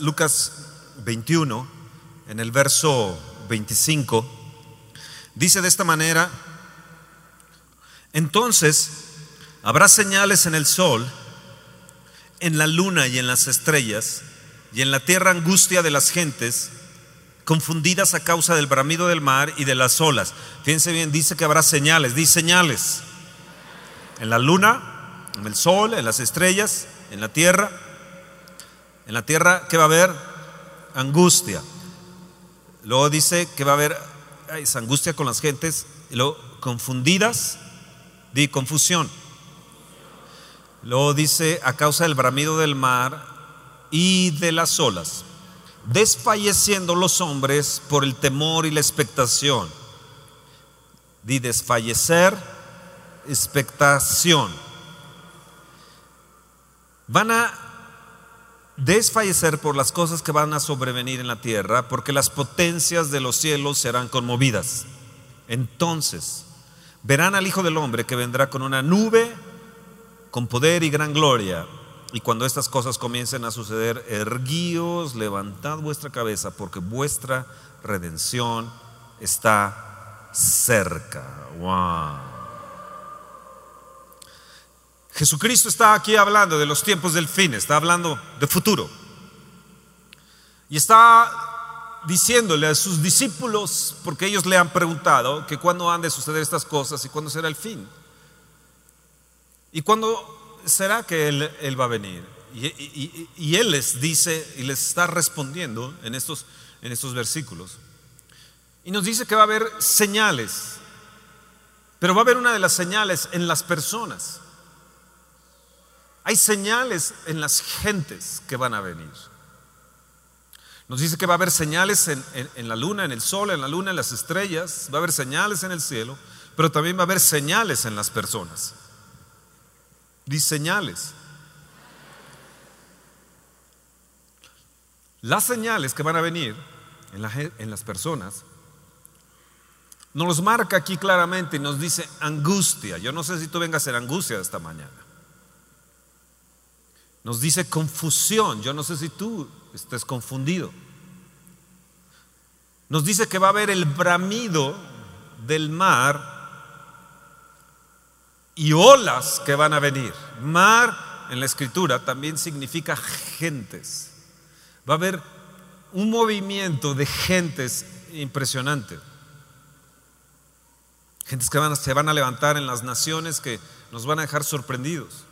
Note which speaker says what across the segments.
Speaker 1: Lucas 21, en el verso 25, dice de esta manera, entonces habrá señales en el sol, en la luna y en las estrellas, y en la tierra angustia de las gentes, confundidas a causa del bramido del mar y de las olas. Fíjense bien, dice que habrá señales, dice señales. En la luna, en el sol, en las estrellas, en la tierra. En la tierra, ¿qué va a haber? Angustia. Luego dice que va a haber angustia con las gentes, y luego confundidas, di confusión. Luego dice a causa del bramido del mar y de las olas, desfalleciendo los hombres por el temor y la expectación. Di desfallecer, expectación. Van a desfallecer por las cosas que van a sobrevenir en la tierra, porque las potencias de los cielos serán conmovidas. Entonces, verán al Hijo del Hombre que vendrá con una nube con poder y gran gloria. Y cuando estas cosas comiencen a suceder, erguíos, levantad vuestra cabeza, porque vuestra redención está cerca. Wow. Jesucristo está aquí hablando de los tiempos del fin, está hablando de futuro. Y está diciéndole a sus discípulos, porque ellos le han preguntado que cuándo han de suceder estas cosas y cuándo será el fin. ¿Y cuándo será que Él, va a venir? Y, Él les dice y les está respondiendo en estos, en estos versículos. Y nos dice que va a haber señales, pero va a haber una de las señales en las personas. Hay señales en las gentes que van a venir. Nos dice que va a haber señales en, en, la luna, en el sol, en la luna, en las estrellas, va a haber señales en el cielo, pero también va a haber señales en las personas. Dice señales. Las señales que van a venir en, las personas nos los marca aquí claramente y nos dice angustia. Yo no sé si tú vengas a ser angustia esta mañana. Nos dice confusión. Yo no sé si tú estés confundido. Nos dice que va a haber el bramido del mar y olas que van a venir. Mar en la escritura también significa gentes. Va a haber un movimiento de gentes impresionante. Gentes que se van a levantar en las naciones que nos van a dejar sorprendidos.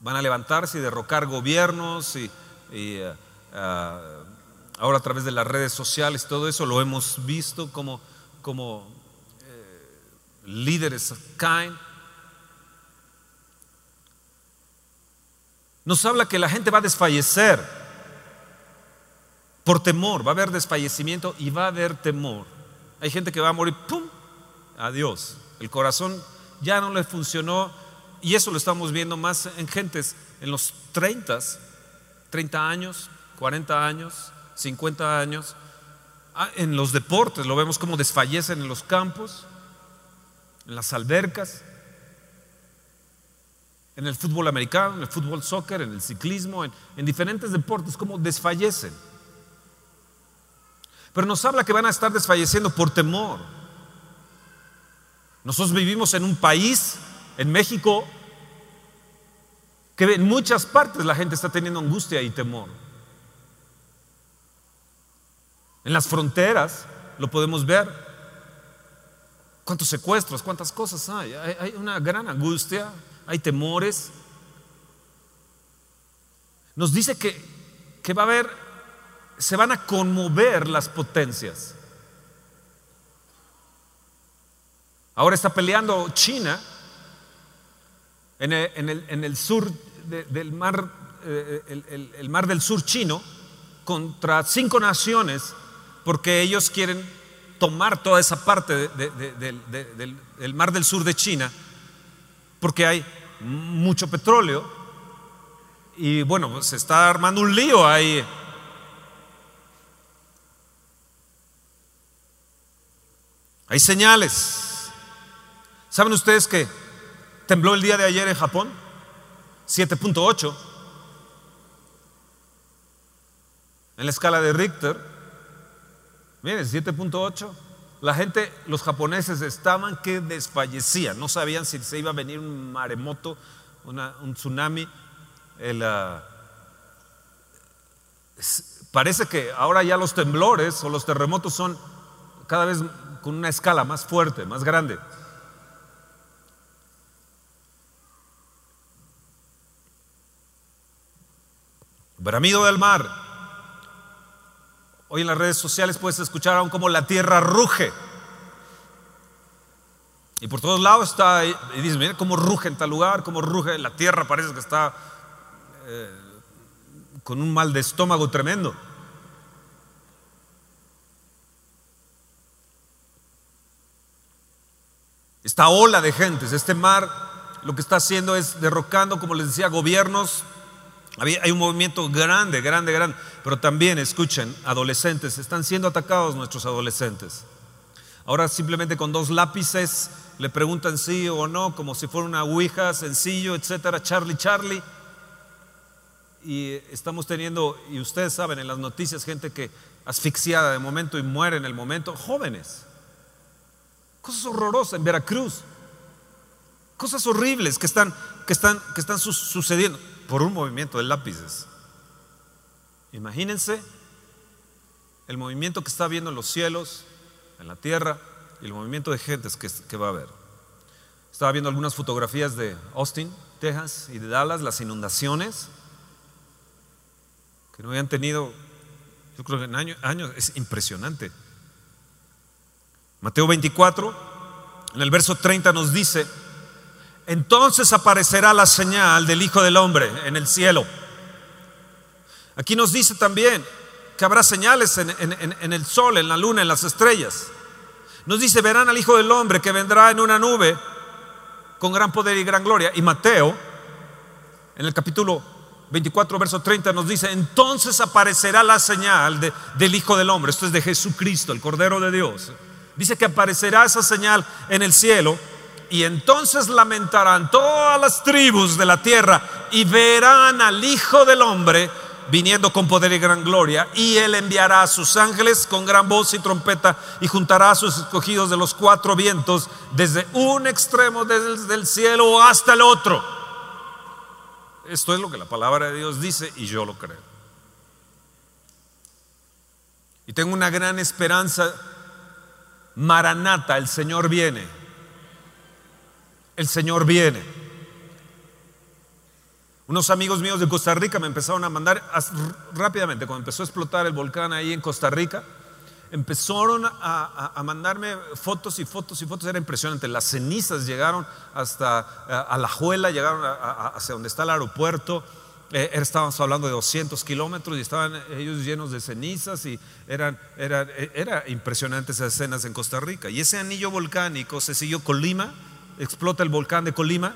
Speaker 1: Van a levantarse y derrocar gobiernos y, eh, ah, ahora a través de las redes sociales, todo eso lo hemos visto como, como líderes caen. Nos habla que la gente va a desfallecer por temor, va a haber desfallecimiento y va a haber temor. Hay gente que va a morir, ¡pum! Adiós. El corazón ya no le funcionó y eso lo estamos viendo más en gentes en los 30, 30 años, 40 años, 50 años. Ah, en los deportes lo vemos como desfallecen en los campos en las albercas, en el fútbol americano, en el fútbol soccer, en el ciclismo, en, diferentes deportes, como desfallecen. Pero nos habla que van a estar desfalleciendo por temor. Nosotros vivimos en un país, en México, que en muchas partes la gente está teniendo angustia y temor. En las fronteras lo podemos ver cuántos secuestros, cuántas cosas hay. Hay, una gran angustia, hay temores. Nos dice que, que va a haber, se van a conmover las potencias. Ahora está peleando China en el, sur del mar, eh, el mar del sur chino, contra cinco naciones, porque ellos quieren tomar toda esa parte del, mar del sur de China, porque hay mucho petróleo y bueno, se está armando un lío ahí. Hay señales. ¿Saben ustedes que tembló el día de ayer en Japón? 7.8. En la escala de Richter, miren, 7.8. La gente, los japoneses estaban que desfallecían, no sabían si se iba a venir un maremoto, un tsunami. Ah, parece que ahora ya los temblores o los terremotos son cada vez con una escala más fuerte, más grande. Bramido del mar. Hoy en las redes sociales puedes escuchar aún como la tierra ruge. Y por todos lados está, y dices, mira cómo ruge en tal lugar, cómo ruge, la tierra parece que está eh, con un mal de estómago tremendo. Esta ola de gentes, este mar, lo que está haciendo es derrocando, como les decía, gobiernos, hay un movimiento grande, grande, grande, pero también, escuchen, adolescentes, están siendo atacados nuestros adolescentes. Ahora simplemente con dos lápices le preguntan sí o no, como si fuera una ouija, sencillo, etcétera, Charlie, Charlie. Y estamos teniendo, y ustedes saben en las noticias, gente que asfixiada de momento y muere en el momento, jóvenes. Cosas horrorosas en Veracruz. Cosas horribles que están, que están, que están sucediendo por un movimiento de lápices. Imagínense el movimiento que está habiendo en los cielos, en la tierra, y el movimiento de gentes que, va a haber. Estaba viendo algunas fotografías de Austin, Texas y de Dallas, las inundaciones que no habían tenido, yo creo que en años es impresionante. Mateo 24, en el verso 30 nos dice, entonces aparecerá la señal del Hijo del Hombre en el cielo. Aquí nos dice también que habrá señales en, el sol, en la luna, en las estrellas. Nos dice, verán al Hijo del Hombre que vendrá en una nube con gran poder y gran gloria. Y Mateo, en el capítulo 24, verso 30, nos dice, entonces aparecerá la señal del Hijo del Hombre. Esto es de Jesucristo, el Cordero de Dios. Dice que aparecerá esa señal en el cielo y entonces lamentarán todas las tribus de la tierra y verán al Hijo del Hombre viniendo con poder y gran gloria, y él enviará a sus ángeles con gran voz y trompeta y juntará a sus escogidos de los cuatro vientos desde un extremo del cielo hasta el otro. Esto es lo que la palabra de Dios dice y yo lo creo. Y tengo una gran esperanza. Maranata, el Señor viene el Señor viene. Unos amigos míos de Costa Rica me empezaron a mandar rápidamente, cuando empezó a explotar el volcán ahí en Costa Rica, empezaron a, mandarme fotos y fotos y fotos, era impresionante. Las cenizas llegaron hasta a, la Juela, llegaron hacia donde está el aeropuerto. Eh, estábamos hablando de 200 kilómetros y estaban ellos llenos de cenizas y eran, eran, era impresionante esas escenas en Costa Rica. Y ese anillo volcánico se siguió con Lima explota el volcán de Colima.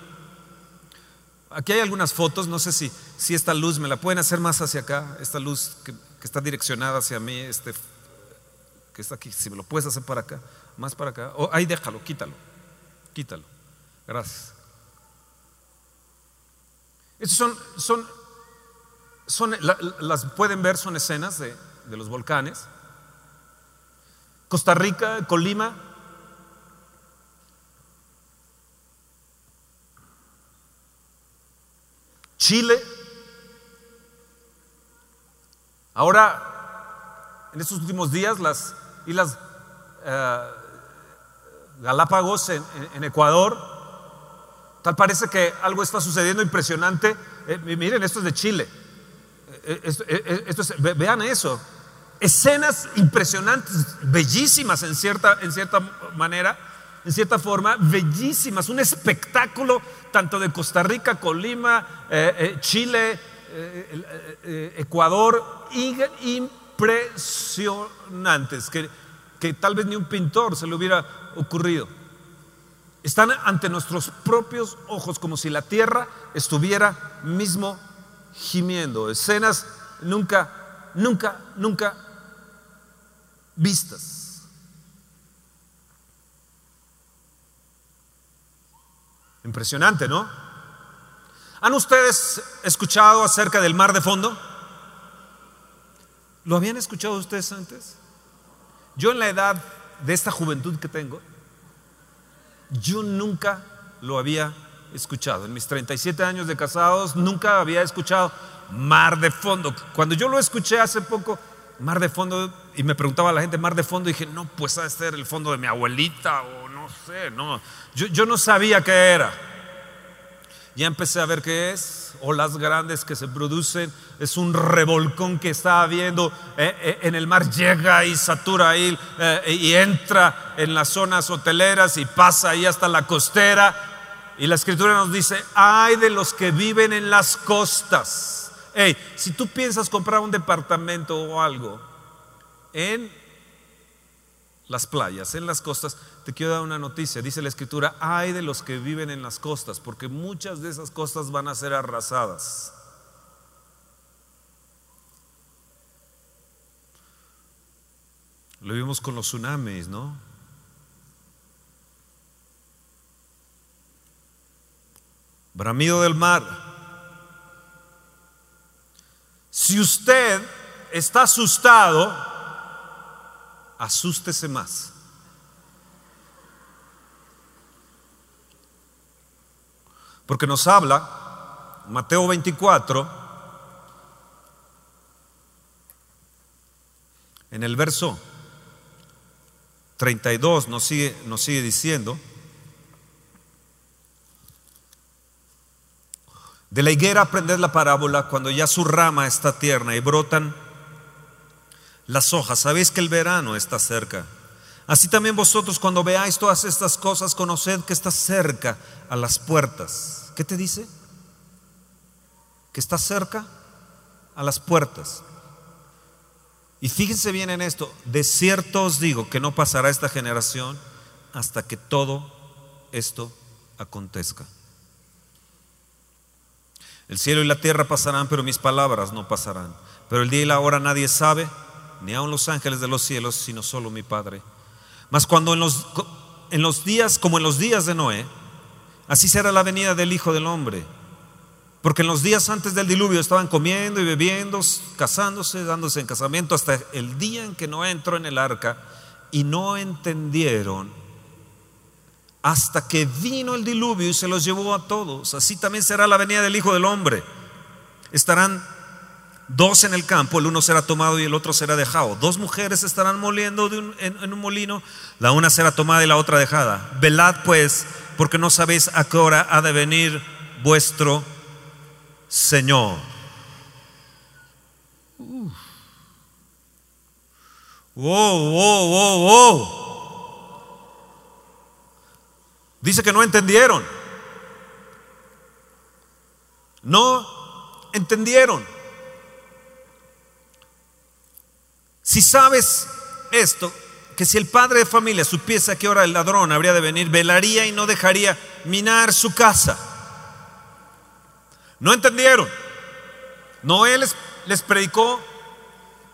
Speaker 1: Aquí hay algunas fotos, no sé si, si esta luz me la pueden hacer más hacia acá, esta luz que, está direccionada hacia mí, este, que está aquí, si me lo puedes hacer para acá, más para acá. O, ahí déjalo, quítalo, quítalo. Gracias. Estos son, son, son las pueden ver, son escenas de, de los volcanes. Costa Rica, Colima, Chile. Ahora, en estos últimos días, las islas eh, Galápagos en, Ecuador, tal parece que algo está sucediendo impresionante. Eh, miren, esto es de Chile. Eh, vean eso. Escenas impresionantes, bellísimas en cierta, en cierta manera en cierta forma, bellísimas, un espectáculo tanto de Costa Rica, Colima, eh, eh, Chile, eh, Ecuador, impresionantes, que, que tal vez ni un pintor se le hubiera ocurrido. Están ante nuestros propios ojos como si la tierra estuviera mismo gimiendo. Escenas nunca, nunca, nunca vistas. Impresionante, ¿no? ¿Han ustedes escuchado acerca del mar de fondo? ¿Lo habían escuchado ustedes antes? Yo en la edad de esta juventud que tengo, yo nunca lo había escuchado. En mis 37 años de casados nunca había escuchado Mar de Fondo. Cuando yo lo escuché hace poco, Mar de Fondo, y me preguntaba a la gente Mar de Fondo, dije, no, pues ha de ser el fondo de mi abuelita o no. Yo, yo no sabía qué era. Ya empecé a ver qué es, olas grandes que se producen, es un revolcón que está habiendo eh, eh, en el mar, llega y satura ahí eh, y entra en las zonas hoteleras y pasa ahí hasta la costera. Y la escritura nos dice, ay de los que viven en las costas. Hey, si tú piensas comprar un departamento o algo en las playas, en las costas, te quiero dar una noticia. Dice la escritura, hay de los que viven en las costas, porque muchas de esas costas van a ser arrasadas. Lo vimos con los tsunamis, ¿no? Bramido del mar. Si usted está asustado, asústese más. Porque nos habla Mateo 24, en el verso 32 nos sigue, nos sigue diciendo, de la higuera aprended la parábola cuando ya su rama está tierna y brotan las hojas, sabéis que el verano está cerca. Así también vosotros cuando veáis todas estas cosas, conoced que está cerca a las puertas. ¿Qué te dice? Que está cerca a las puertas. Y fíjense bien en esto, de cierto os digo que no pasará esta generación hasta que todo esto acontezca. El cielo y la tierra pasarán, pero mis palabras no pasarán. Pero el día y la hora nadie sabe, ni aun los ángeles de los cielos, sino solo mi Padre. Mas cuando en los, en los días, como en los días de Noé, así será la venida del Hijo del Hombre. Porque en los días antes del diluvio estaban comiendo y bebiendo, casándose, dándose en casamiento, hasta el día en que Noé entró en el arca y no entendieron hasta que vino el diluvio y se los llevó a todos. Así también será la venida del Hijo del Hombre. Estarán dos en el campo, el uno será tomado y el otro será dejado. Dos mujeres estarán moliendo en, un molino, la una será tomada y la otra dejada. Velad pues, porque no sabéis a qué hora ha de venir vuestro Señor. Wow, wow, wow, wow. Dice que no entendieron. No entendieron. Si sabes esto, que si el padre de familia supiese a qué hora el ladrón habría de venir, velaría y no dejaría minar su casa. No entendieron. Noé les, les predicó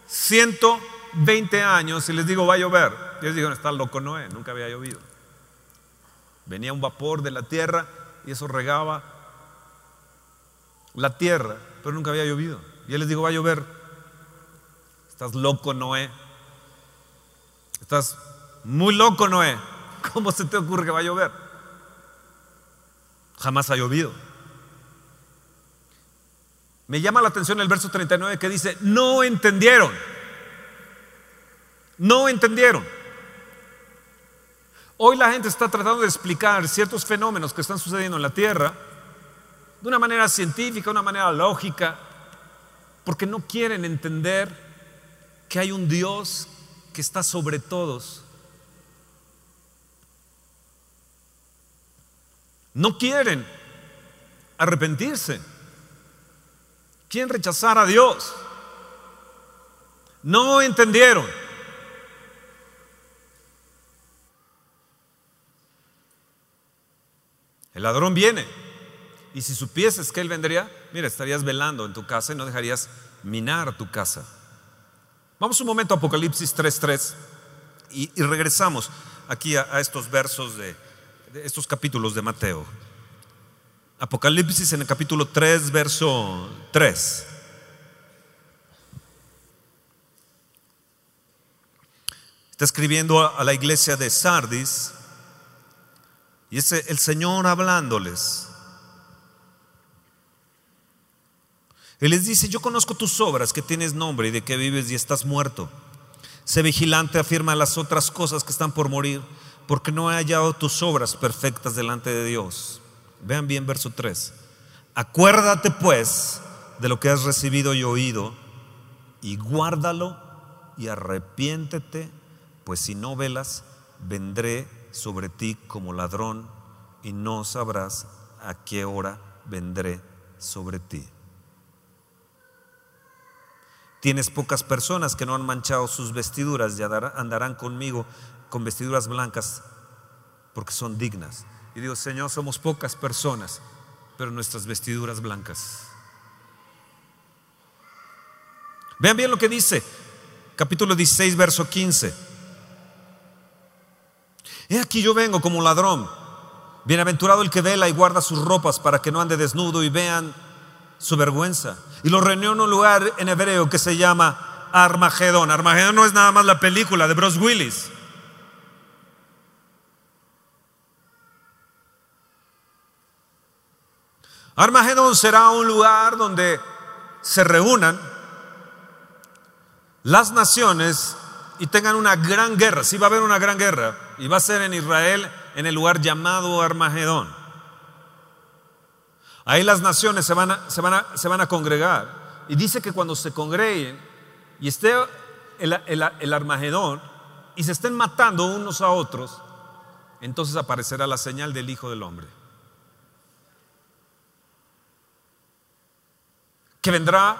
Speaker 1: 120 años y les digo, va a llover. Y ellos dijeron, está loco Noé, nunca había llovido. Venía un vapor de la tierra y eso regaba la tierra, pero nunca había llovido. Y él les digo, va a llover. Estás loco, Noé. Estás muy loco, Noé. ¿Cómo se te ocurre que va a llover? Jamás ha llovido. Me llama la atención el verso 39 que dice, no entendieron. No entendieron. Hoy la gente está tratando de explicar ciertos fenómenos que están sucediendo en la tierra de una manera científica, de una manera lógica, porque no quieren entender que hay un Dios que está sobre todos. No quieren arrepentirse. Quieren rechazar a Dios. No entendieron. El ladrón viene. Y si supieses que él vendría, mira, estarías velando en tu casa y no dejarías minar tu casa. Vamos un momento a Apocalipsis 3.3 y, y, regresamos aquí a, a estos versos de, estos capítulos de Mateo. Apocalipsis en el capítulo 3, verso 3. Está escribiendo a la iglesia de Sardis y es el Señor hablándoles. Él les dice, yo conozco tus obras, que tienes nombre y de que vives y estás muerto. Sé vigilante, afirma las otras cosas que están por morir, porque no he hallado tus obras perfectas delante de Dios. Vean bien verso 3. Acuérdate pues de lo que has recibido y oído, y guárdalo y arrepiéntete, pues si no velas, vendré sobre ti como ladrón y no sabrás a qué hora vendré sobre ti. Tienes pocas personas que no han manchado sus vestiduras y andarán conmigo con vestiduras blancas porque son dignas. Y digo, Señor, somos pocas personas, pero nuestras vestiduras blancas. Vean bien lo que dice, capítulo 16, verso 15. He aquí yo vengo como ladrón. Bienaventurado el que vela y guarda sus ropas para que no ande desnudo y vean su vergüenza. Y lo reunió en un lugar en hebreo que se llama Armagedón. Armagedón no es nada más la película de Bruce Willis. Armagedón será un lugar donde se reúnan las naciones y tengan una gran guerra. Sí va a haber una gran guerra y va a ser en Israel en el lugar llamado Armagedón. Ahí las naciones se van a, se van a, se van a congregar. Y dice que cuando se congreguen y esté el, el Armagedón y se estén matando unos a otros, entonces aparecerá la señal del Hijo del Hombre. Que vendrá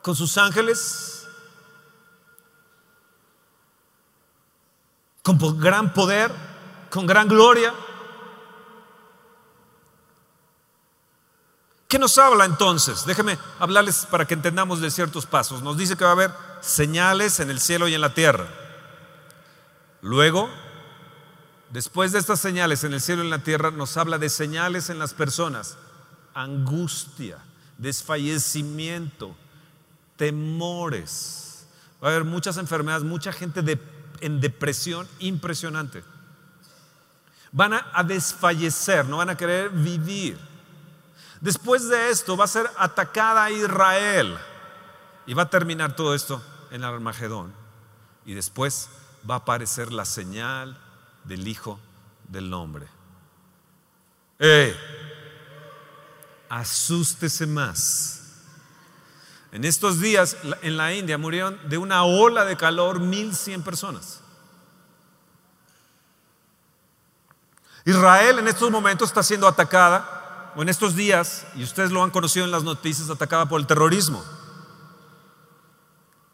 Speaker 1: con sus ángeles, con gran poder, con gran gloria ¿Qué nos habla entonces? Déjeme hablarles para que entendamos de ciertos pasos. Nos dice que va a haber señales en el cielo y en la tierra. Luego, después de estas señales en el cielo y en la tierra, nos habla de señales en las personas. Angustia, desfallecimiento, temores. Va a haber muchas enfermedades, mucha gente en depresión impresionante. Van a desfallecer, no van a querer vivir. Después de esto va a ser atacada Israel y va a terminar todo esto en Armagedón. Y después va a aparecer la señal del Hijo del Hombre. ¡Eh! Asústese más. En estos días en la India murieron de una ola de calor 1100 personas. Israel en estos momentos está siendo atacada en estos días, y ustedes lo han conocido en las noticias, atacada por el terrorismo.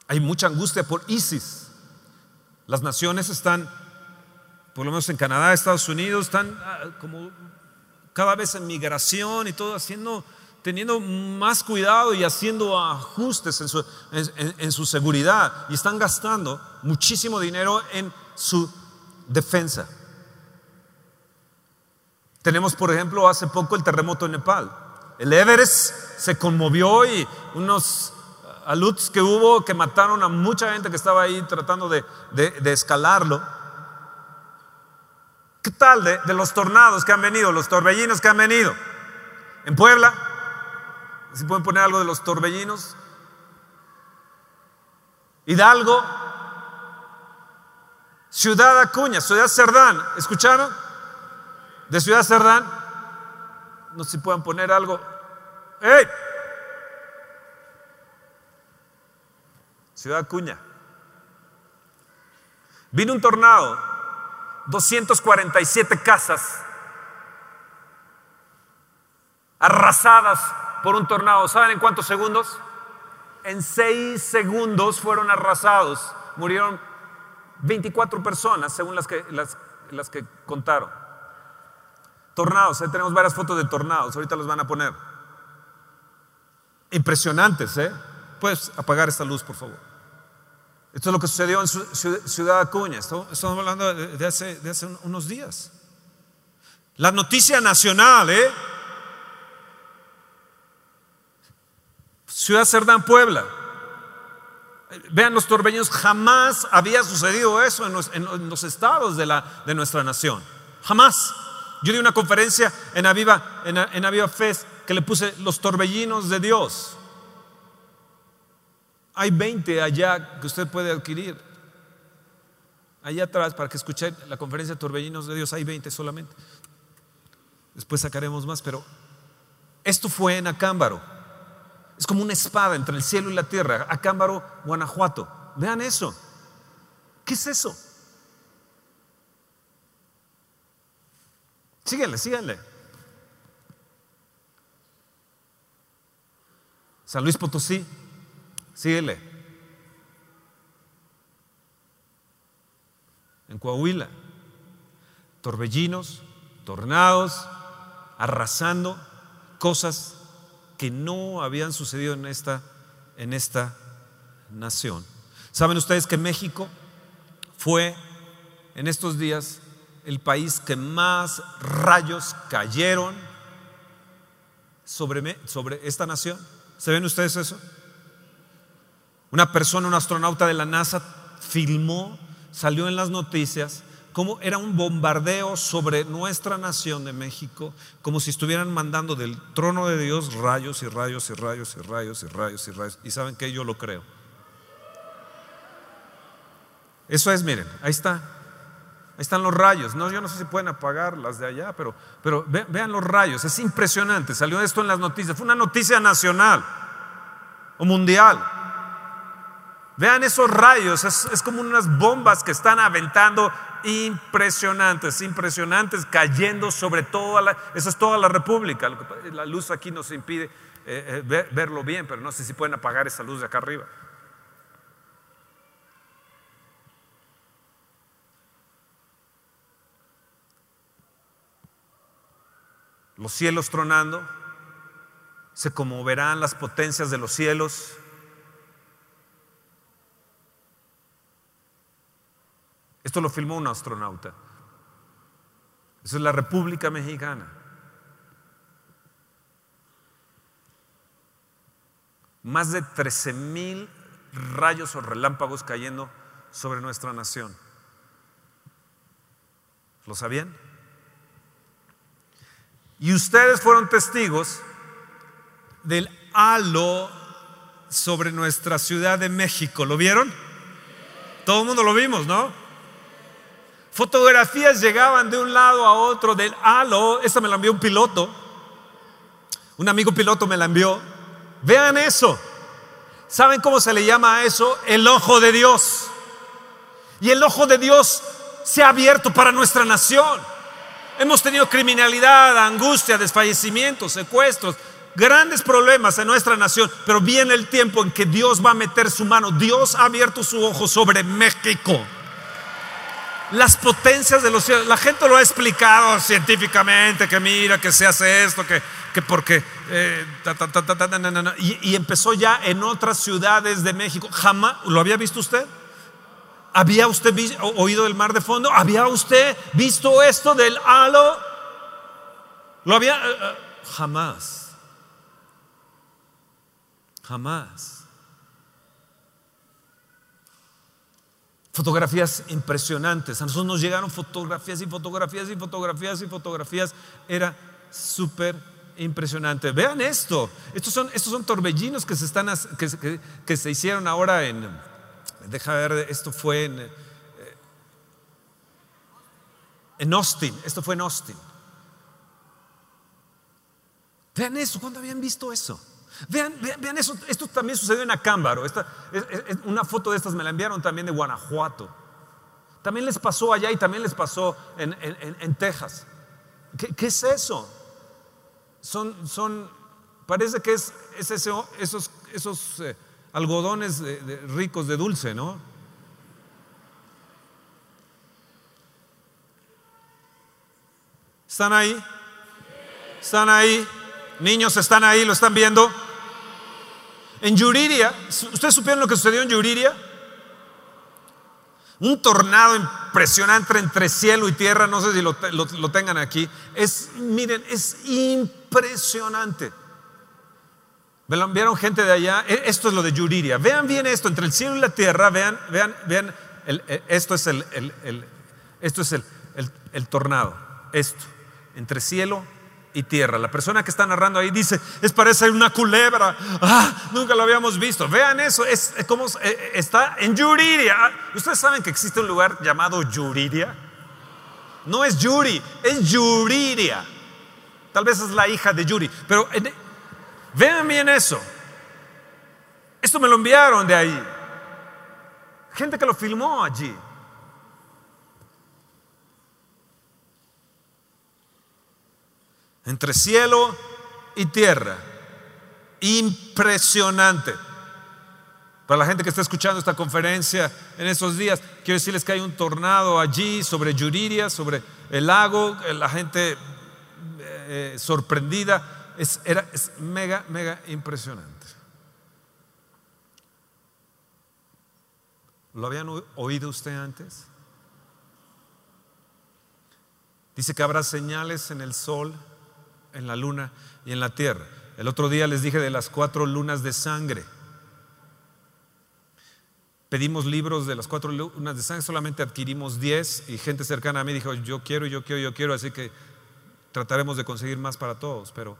Speaker 1: Hay mucha angustia por ISIS. Las naciones están, por lo menos en Canadá, Estados Unidos, están ah, como cada vez en migración y todo haciendo, teniendo más cuidado y haciendo ajustes en su, en su seguridad y están gastando muchísimo dinero en su defensa. Tenemos, por ejemplo, hace poco el terremoto en Nepal. El Everest se conmovió y unos aluts que hubo que mataron a mucha gente que estaba ahí tratando de, escalarlo. ¿Qué tal de, de, los tornados que han venido, los torbellinos que han venido? En Puebla, si pueden poner algo de los torbellinos. Hidalgo, Ciudad Acuña, Ciudad Cerdán, ¿escucharon? De Ciudad Cerdán, no sé si puedan poner algo. ¡Ey! Ciudad Cuña. Vino un tornado, 247 casas arrasadas por un tornado. ¿Saben en cuántos segundos? En seis segundos fueron arrasados. Murieron 24 personas, según las que, las, las que contaron. Tornados, ¿eh? tenemos varias fotos de tornados, ahorita los van a poner. Impresionantes, ¿eh? Puedes apagar esta luz, por favor. Esto es lo que sucedió en Ciudad Acuña, estamos hablando de hace, de hace unos días. La noticia nacional, ¿eh? Ciudad Cerdán, Puebla. Vean los torbellinos, jamás había sucedido eso en los, estados de, la, de, nuestra nación. Jamás. Yo di una conferencia en Aviva, en, en Aviva Fest que le puse los torbellinos de Dios. Hay 20 allá que usted puede adquirir. Allá atrás, para que escuche la conferencia de Torbellinos de Dios, hay 20 solamente. Después sacaremos más, pero esto fue en Acámbaro. Es como una espada entre el cielo y la tierra. Acámbaro, Guanajuato. Vean eso. ¿Qué es eso? Síguenle, síguenle. San Luis Potosí, síguele. En Coahuila, torbellinos, tornados, arrasando cosas que no habían sucedido en esta, en esta nación. ¿Saben ustedes que México fue en estos días el país que más rayos cayeron sobre, sobre esta nación? ¿Saben ustedes eso? Una persona, un astronauta de la NASA, filmó, salió en las noticias como era un bombardeo sobre nuestra nación de México, como si estuvieran mandando del trono de Dios rayos y rayos y rayos y rayos y rayos y rayos. Y saben que yo lo creo. Eso es, miren, ahí está. Ahí están los rayos. No, yo no sé si pueden apagar las de allá, pero, pero vean los rayos. Es impresionante. Salió esto en las noticias. Fue una noticia nacional o mundial. Vean esos rayos. Es, como unas bombas que están aventando impresionantes, impresionantes, cayendo sobre toda la, eso es toda la república. La luz aquí nos impide eh, eh, verlo bien, pero no sé si pueden apagar esa luz de acá arriba. Los cielos tronando, se conmoverán las potencias de los cielos Esto lo filmó un astronauta. Esa es la República Mexicana. Más de 13 mil rayos o relámpagos cayendo sobre nuestra nación. ¿Lo sabían? Y ustedes fueron testigos del halo sobre nuestra Ciudad de México. ¿Lo vieron? Todo el mundo lo vimos, ¿no? Fotografías llegaban de un lado a otro del halo. Esta me la envió un piloto. Un amigo piloto me la envió. Vean eso. ¿Saben cómo se le llama a eso? El ojo de Dios. Y el ojo de Dios se ha abierto para nuestra nación. Hemos tenido criminalidad, angustia, desfallecimientos, secuestros, grandes problemas en nuestra nación, pero viene el tiempo en que Dios va a meter su mano. Dios ha abierto su ojo sobre México las potencias de los cielos. La gente lo ha explicado científicamente, que mira, que se hace esto, que, que porque... y, empezó ya en otras ciudades de México. Jamás, ¿lo había visto usted? ¿Había usted oído del mar de fondo? ¿Había usted visto esto del halo? ¿Lo había? jamás. Jamás. Fotografías impresionantes. A nosotros nos llegaron fotografías y fotografías y fotografías y fotografías. Era súper impresionante. Vean esto. Estos son, estos son torbellinos que se, están, que, se hicieron ahora en... Deja ver, esto fue en, eh, en Austin. Esto fue en Austin. Vean eso. ¿Cuándo habían visto eso? Vean, vean, eso, esto también sucedió en Acámbaro. Esta, una foto de estas me la enviaron también de Guanajuato. También les pasó allá y también les pasó en, Texas. ¿Qué, es eso? Son, son, parece que es, esos, esos eh, algodones ricos de dulce, ¿no? ¿Están ahí? ¿Están ahí? Niños, ¿están ahí? ¿Lo están viendo? En Yuriria, ¿ustedes supieron lo que sucedió en Yuriria? Un tornado impresionante entre cielo y tierra, no sé si lo, tengan aquí. Es, miren, es impresionante. Me lo enviaron gente de allá. E, esto es lo de Yuriria. Vean bien esto, entre el cielo y la tierra, vean, vean, vean, e, esto es el, esto es el, el tornado. Esto, entre cielo y tierra. La persona que está narrando ahí dice, es parece una culebra. Ah, nunca lo habíamos visto. Vean eso, es, como eh, está en Yuriria. ¿Ustedes saben que existe un lugar llamado Yuriria? No es Yuri, es Yuriria. Tal vez es la hija de Yuri, pero vean bien eso. Esto me lo enviaron de ahí. Gente que lo filmó allí. entre cielo y tierra. Impresionante. Para la gente que está escuchando esta conferencia en estos días, quiero decirles que hay un tornado allí sobre Yuriria, sobre el lago, la gente eh, sorprendida. Es, era, mega, mega impresionante. ¿Lo habían oído usted antes? Dice que habrá señales en el sol, en la luna y en la tierra. El otro día les dije de las cuatro lunas de sangre. Pedimos libros de las cuatro lunas de sangre, solamente adquirimos diez y gente cercana a mí dijo, yo quiero, yo quiero, yo quiero, así que trataremos de conseguir más para todos. Pero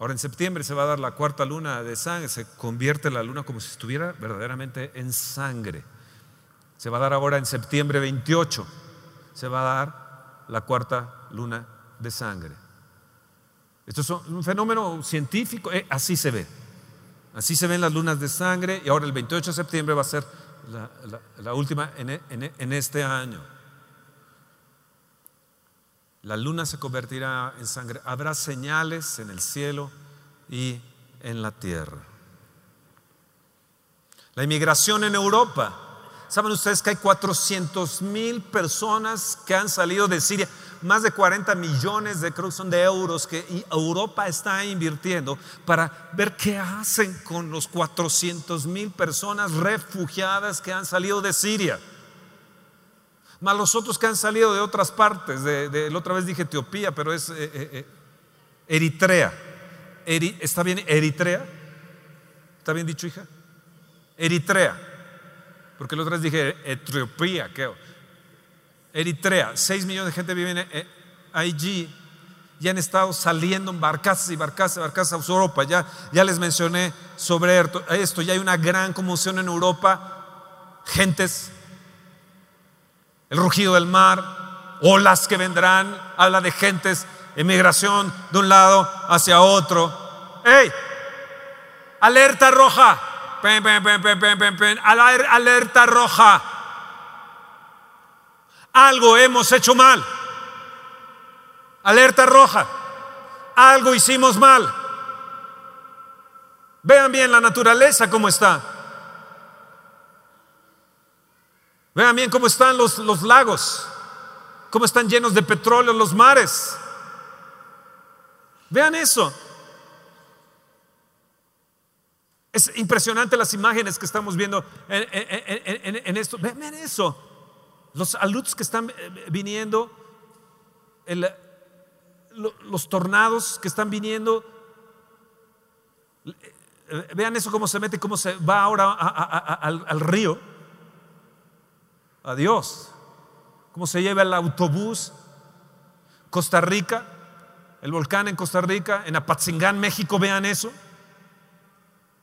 Speaker 1: ahora en septiembre se va a dar la cuarta luna de sangre, se convierte la luna como si estuviera verdaderamente en sangre. Se va a dar ahora en septiembre 28, se va a dar la cuarta luna de sangre. Esto es un fenómeno científico, eh, así se ve. Así se ven las lunas de sangre y ahora el 28 de septiembre va a ser la, última en, en este año. La luna se convertirá en sangre. Habrá señales en el cielo y en la tierra. La inmigración en Europa. ¿Saben ustedes que hay 400 mil personas que han salido de Siria? más de 40 millones de, son de euros que Europa está invirtiendo para ver qué hacen con los 400 mil personas refugiadas que han salido de Siria. Más los otros que han salido de otras partes, de, la otra vez dije Etiopía, pero es eh, eh, eh, Eritrea. ¿Está bien Eritrea? ¿Está bien dicho, hija? Eritrea. Porque la otra vez dije Etiopía, ¿qué? Eritrea, 6 millones de gente viven allí y han estado saliendo en barcazas y barcazas y barcazas a Europa. Ya, ya les mencioné sobre esto, ya hay una gran conmoción en Europa, gentes, el rugido del mar, olas que vendrán, habla de gentes, emigración de un lado hacia otro. ¡Ey! Alerta roja. Alerta roja algo hemos hecho mal. Alerta roja. Algo hicimos mal. Vean bien la naturaleza cómo está. Vean bien cómo están los, los lagos, cómo están llenos de petróleo los mares. Vean eso. Es impresionante las imágenes que estamos viendo en, esto. Vean eso los aluts que están eh, viniendo, los tornados que están viniendo. Eh, vean eso cómo se mete, cómo se va ahora al, al, río. Adiós. Cómo se lleva el autobús. Costa Rica, el volcán en Costa Rica, en Apatzingán, México, vean eso.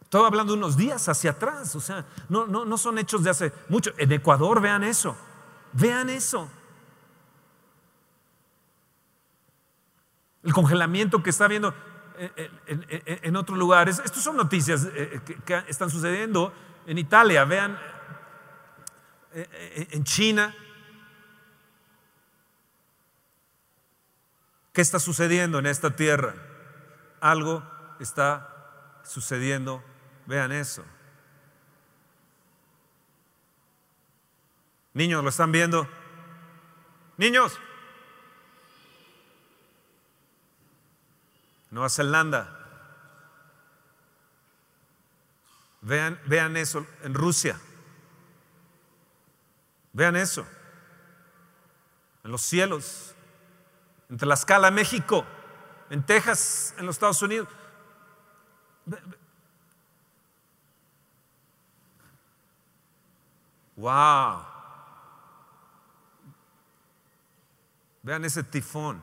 Speaker 1: Estoy hablando unos días hacia atrás, o sea, no, no, no son hechos de hace mucho. En Ecuador, vean eso. Vean eso. El congelamiento que está habiendo en, otros lugares. Estas son noticias eh, eh, que, están sucediendo en Italia. Vean en China. ¿Qué está sucediendo en esta tierra? Algo está sucediendo. Vean eso. Niños, ¿lo están viendo? Niños. Nueva Zelanda. Vean, vean eso en Rusia. Vean eso. En los cielos. En Tlaxcala, México. en Texas, en los Estados Unidos. Wow. Vean ese tifón.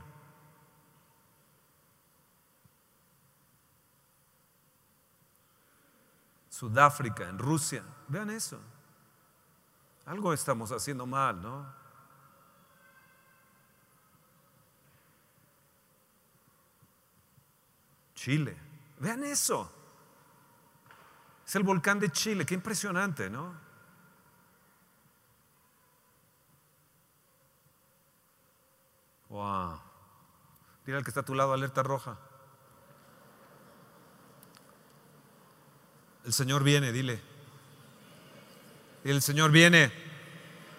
Speaker 1: Sudáfrica, en Rusia. Vean eso. Algo estamos haciendo mal, ¿no? Chile. Vean eso. Es el volcán de Chile. Qué impresionante, ¿no? Wow. Dile al que está a tu lado, alerta roja. El Señor viene, dile. El Señor viene.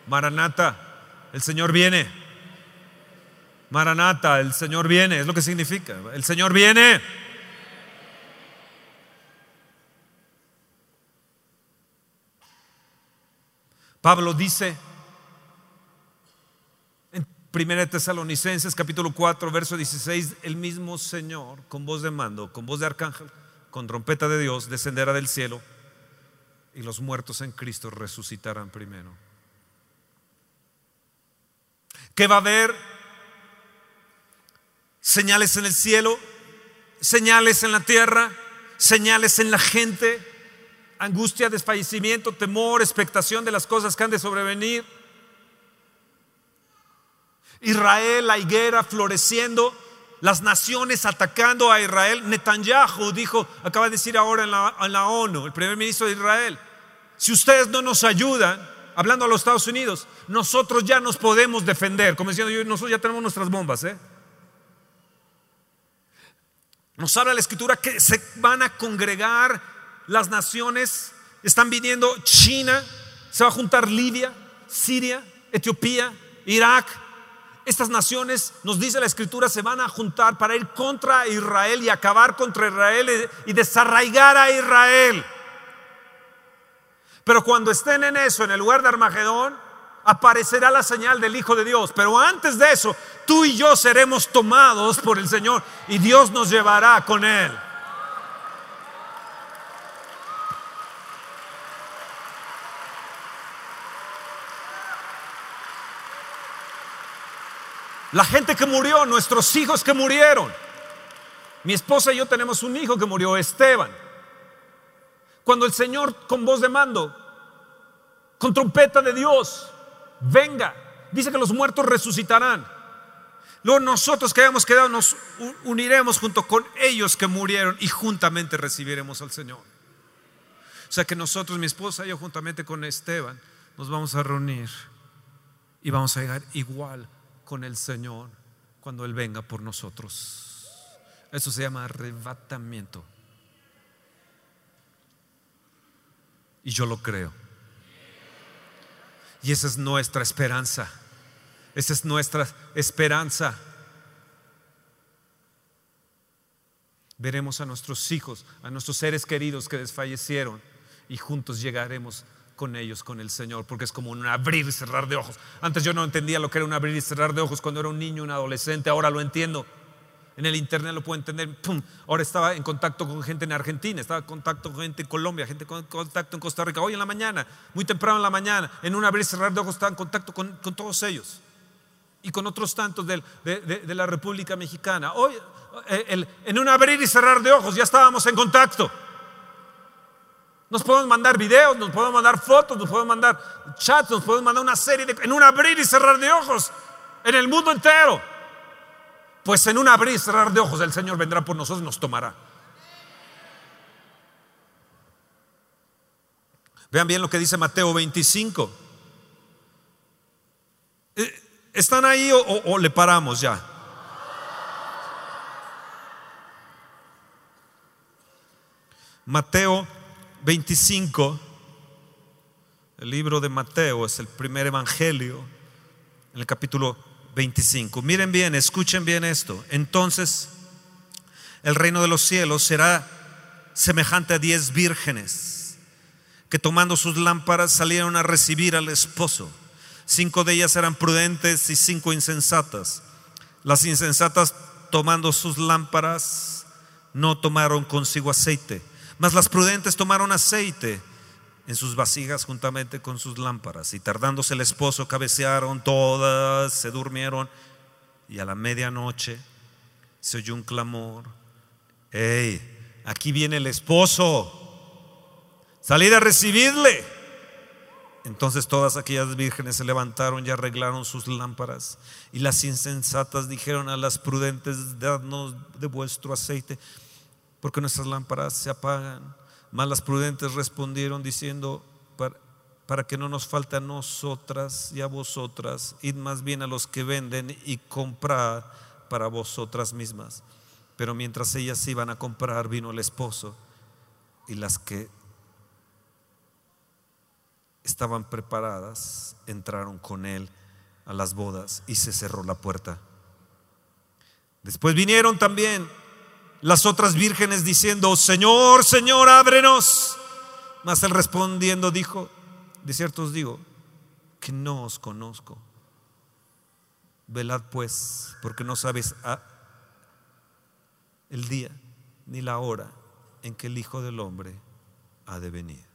Speaker 1: Maranata, el Señor viene. Maranata, el Señor viene, es lo que significa. El Señor viene. Pablo dice en 1 Tesalonicenses capítulo 4, verso 16, el mismo Señor con voz de mando, con voz de arcángel, con trompeta de Dios, descenderá del cielo y los muertos en Cristo resucitarán primero. ¿Qué va a haber? Señales en el cielo, señales en la tierra, señales en la gente, angustia, desfallecimiento, temor, expectación de las cosas que han de sobrevenir. Israel, la higuera floreciendo, las naciones atacando a Israel. Netanyahu dijo, acaba de decir ahora en la, ONU, el primer ministro de Israel, si ustedes no nos ayudan, hablando a los Estados Unidos, nosotros ya nos podemos defender. Como diciendo yo, nosotros ya tenemos nuestras bombas. ¿eh? Nos habla la escritura que se van a congregar las naciones. Están viniendo China, se va a juntar Libia, Siria, Etiopía, Irak. Estas naciones, nos dice la escritura, se van a juntar para ir contra Israel y acabar contra Israel y desarraigar a Israel. Pero cuando estén en eso, en el lugar de Armagedón, aparecerá la señal del Hijo de Dios. Pero antes de eso, tú y yo seremos tomados por el Señor y Dios nos llevará con Él. La gente que murió, nuestros hijos que murieron. Mi esposa y yo tenemos un hijo que murió, Esteban. Cuando el Señor con voz de mando, con trompeta de Dios, venga, dice que los muertos resucitarán. Luego nosotros que hayamos quedado nos uniremos junto con ellos que murieron y juntamente recibiremos al Señor. O sea que nosotros, mi esposa y yo juntamente con Esteban, nos vamos a reunir y vamos a llegar igual con el Señor cuando Él venga por nosotros. Eso se llama arrebatamiento. Y yo lo creo. Y esa es nuestra esperanza. Esa es nuestra esperanza. Veremos a nuestros hijos, a nuestros seres queridos que desfallecieron y juntos llegaremos con ellos, con el Señor, porque es como un abrir y cerrar de ojos. Antes yo no entendía lo que era un abrir y cerrar de ojos cuando era un niño, un adolescente, ahora lo entiendo en el internet lo puedo entender. ¡Pum! Ahora estaba en contacto con gente en Argentina, estaba en contacto con gente en Colombia, gente en contacto en Costa Rica. Hoy en la mañana, muy temprano en la mañana, en un abrir y cerrar de ojos estaba en contacto con, todos ellos y con otros tantos de, la República Mexicana. Hoy, eh, en un abrir y cerrar de ojos, ya estábamos en contacto. Nos podemos mandar videos, nos podemos mandar fotos, nos podemos mandar chats, nos podemos mandar una serie de... En un abrir y cerrar de ojos, en el mundo entero. Pues en un abrir y cerrar de ojos el Señor vendrá por nosotros y nos tomará. Vean bien lo que dice Mateo 25. Eh, ¿Están ahí o, le paramos ya? Mateo 25, el libro de Mateo es el primer evangelio, en el capítulo 25. Miren bien, escuchen bien esto. Entonces, el reino de los cielos será semejante a diez vírgenes que tomando sus lámparas salieron a recibir al esposo. Cinco de ellas eran prudentes y cinco insensatas. Las insensatas tomando sus lámparas, no tomaron consigo aceite, mas las prudentes tomaron aceite en sus vasijas juntamente con sus lámparas. Y tardándose el esposo, cabecearon todas, se durmieron. Y a la medianoche se oyó un clamor. ¡Ey! Aquí viene el esposo. Salid a recibirle. Entonces todas aquellas vírgenes se levantaron y arreglaron sus lámparas. Y las insensatas dijeron a las prudentes, dadnos de vuestro aceite, porque nuestras lámparas se apagan. Mas las prudentes respondieron diciendo, para, que no nos falte a nosotras y a vosotras, id más bien a los que venden y comprad para vosotras mismas. Pero mientras ellas iban a comprar, vino el esposo y las que estaban preparadas, entraron con él a las bodas y se cerró la puerta. Después vinieron también las otras vírgenes diciendo, Señor, Señor, ábrenos. Mas él respondiendo dijo, de cierto os digo, que no os conozco. Velad pues, porque no sabes el día ni la hora en que el Hijo del Hombre ha de venir.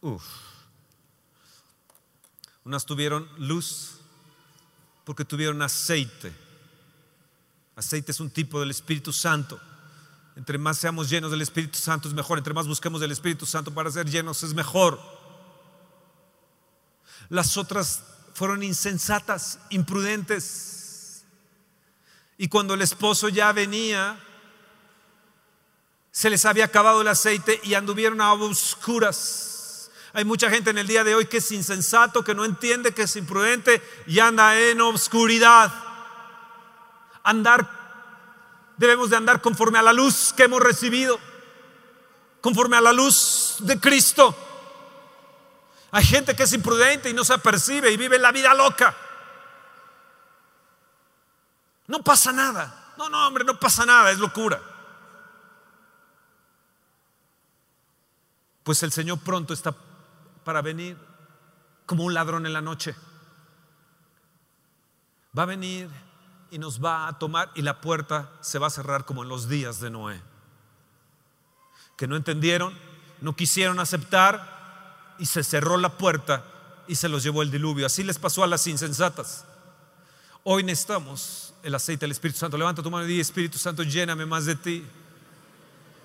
Speaker 1: Uf. Unas tuvieron luz porque tuvieron aceite. Aceite es un tipo del Espíritu Santo. Entre más seamos llenos del Espíritu Santo es mejor. Entre más busquemos del Espíritu Santo para ser llenos es mejor. Las otras fueron insensatas, imprudentes. Y cuando el esposo ya venía, se les había acabado el aceite y anduvieron a oscuras hay mucha gente en el día de hoy que es insensato, que no entiende, que es imprudente y anda en obscuridad. Andar, debemos de andar conforme a la luz que hemos recibido, conforme a la luz de Cristo. Hay gente que es imprudente y no se apercibe y vive la vida loca. No pasa nada. No, no, hombre, no pasa nada, es locura. Pues el Señor pronto está para venir como un ladrón en la noche. Va a venir y nos va a tomar y la puerta se va a cerrar como en los días de Noé. Que no entendieron, no quisieron aceptar y se cerró la puerta y se los llevó el diluvio. Así les pasó a las insensatas. Hoy necesitamos el aceite del Espíritu Santo. Levanta tu mano y di, Espíritu Santo, lléname más de ti.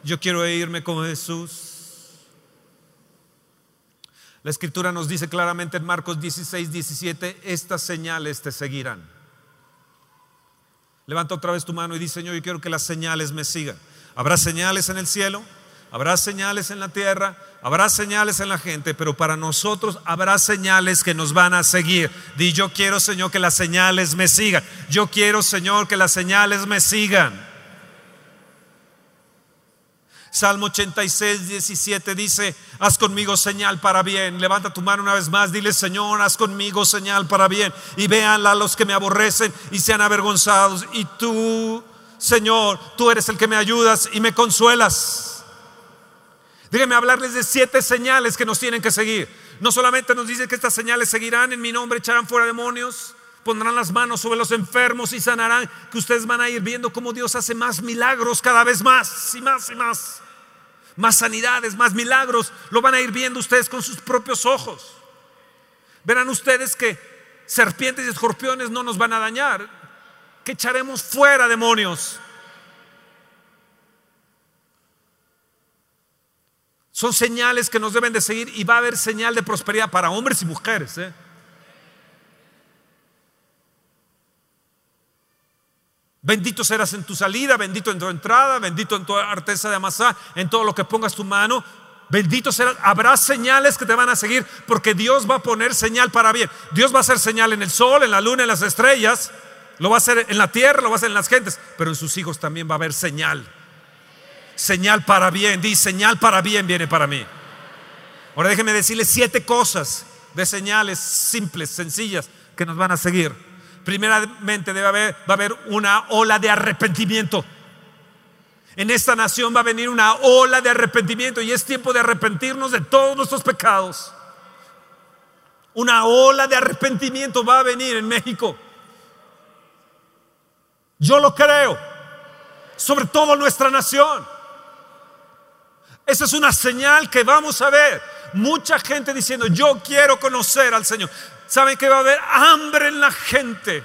Speaker 1: Yo quiero irme con Jesús. La escritura nos dice claramente en Marcos 16, 17, estas señales te seguirán. Levanta otra vez tu mano y dice, Señor, yo quiero que las señales me sigan. Habrá señales en el cielo, habrá señales en la tierra, habrá señales en la gente, pero para nosotros habrá señales que nos van a seguir. Di, yo quiero, Señor, que las señales me sigan. Yo quiero, Señor, que las señales me sigan. Salmo 86, 17 dice, haz conmigo señal para bien. Levanta tu mano una vez más, dile, Señor, haz conmigo señal para bien. Y véanla los que me aborrecen y sean avergonzados. Y tú, Señor, tú eres el que me ayudas y me consuelas. Dígame hablarles de siete señales que nos tienen que seguir. No solamente nos dice que estas señales seguirán en mi nombre, echarán fuera demonios, pondrán las manos sobre los enfermos y sanarán, que ustedes van a ir viendo cómo Dios hace más milagros cada vez más y más y más más sanidades, más milagros, lo van a ir viendo ustedes con sus propios ojos. Verán ustedes que serpientes y escorpiones no nos van a dañar, que echaremos fuera demonios. Son señales que nos deben de seguir y va a haber señal de prosperidad para hombres y mujeres. ¿eh? Bendito serás en tu salida, bendito en tu entrada, bendito en tu artesa de amasar, en todo lo que pongas tu mano. Bendito serás. Habrá señales que te van a seguir porque Dios va a poner señal para bien. Dios va a hacer señal en el sol, en la luna, en las estrellas. Lo va a hacer en la tierra, lo va a hacer en las gentes. Pero en sus hijos también va a haber señal. Señal para bien. Di, señal para bien viene para mí. Ahora déjeme decirle siete cosas de señales simples, sencillas, que nos van a seguir primeramente debe haber, va a haber una ola de arrepentimiento. En esta nación va a venir una ola de arrepentimiento y es tiempo de arrepentirnos de todos nuestros pecados. Una ola de arrepentimiento va a venir en México. Yo lo creo. Sobre todo nuestra nación. Esa es una señal que vamos a ver. Mucha gente diciendo, yo quiero conocer al Señor. ¿Saben que va a haber hambre en la gente?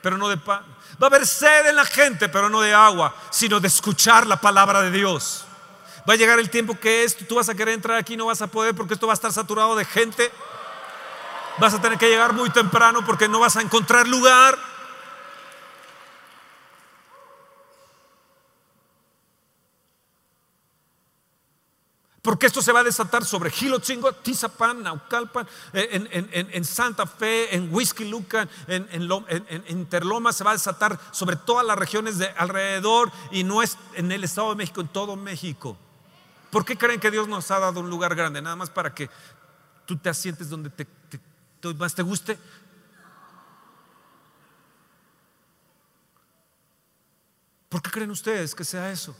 Speaker 1: Pero no de pan. Va a haber sed en la gente, pero no de agua, sino de escuchar la palabra de Dios. Va a llegar el tiempo que esto, tú vas a querer entrar aquí, no vas a poder porque esto va a estar saturado de gente. Vas a tener que llegar muy temprano porque no vas a encontrar lugar. Porque esto se va a desatar sobre Gilotzingo, Tizapán, Naucalpan, en, en, Santa Fe, en Whisky Lucan, en, Interloma, se va a desatar sobre todas las regiones de alrededor y no es en el Estado de México, en todo México. ¿Por qué creen que Dios nos ha dado un lugar grande? Nada más para que tú te asientes donde más te guste. ¿Por qué creen ustedes que sea eso?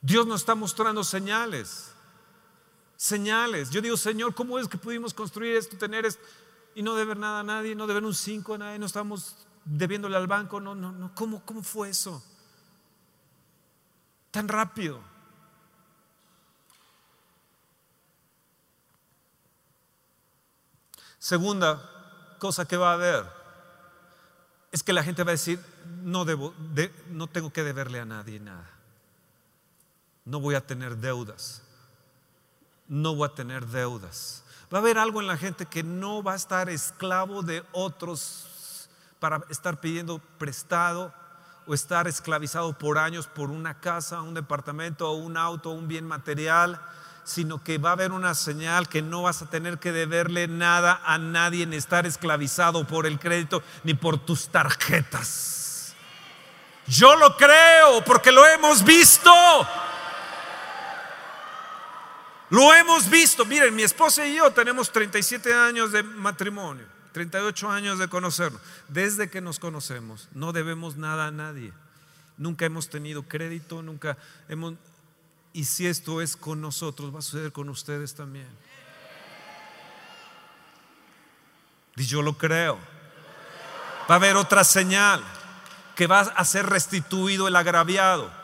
Speaker 1: Dios nos está mostrando señales. Señales. Yo digo, Señor, ¿cómo es que pudimos construir esto, tener esto y no deber nada a nadie, no deber un 5 a nadie, no estamos debiéndole al banco? No, no, no. ¿Cómo, cómo fue eso? Tan rápido. Segunda cosa que va a haber es que la gente va a decir, no, debo, no tengo que deberle a nadie nada no voy a tener deudas. No voy a tener deudas. Va a haber algo en la gente que no va a estar esclavo de otros para estar pidiendo prestado o estar esclavizado por años por una casa, un departamento, un auto, un bien material, sino que va a haber una señal que no vas a tener que deberle nada a nadie, ni estar esclavizado por el crédito, ni por tus tarjetas. Yo lo creo porque lo hemos visto. Lo hemos visto. Miren, mi esposa y yo tenemos 37 años de matrimonio, 38 años de conocernos. Desde que nos conocemos, no debemos nada a nadie. Nunca hemos tenido crédito, nunca hemos... Y si esto es con nosotros, va a suceder con ustedes también. Y yo lo creo. Va a haber otra señal que va a ser restituido el agraviado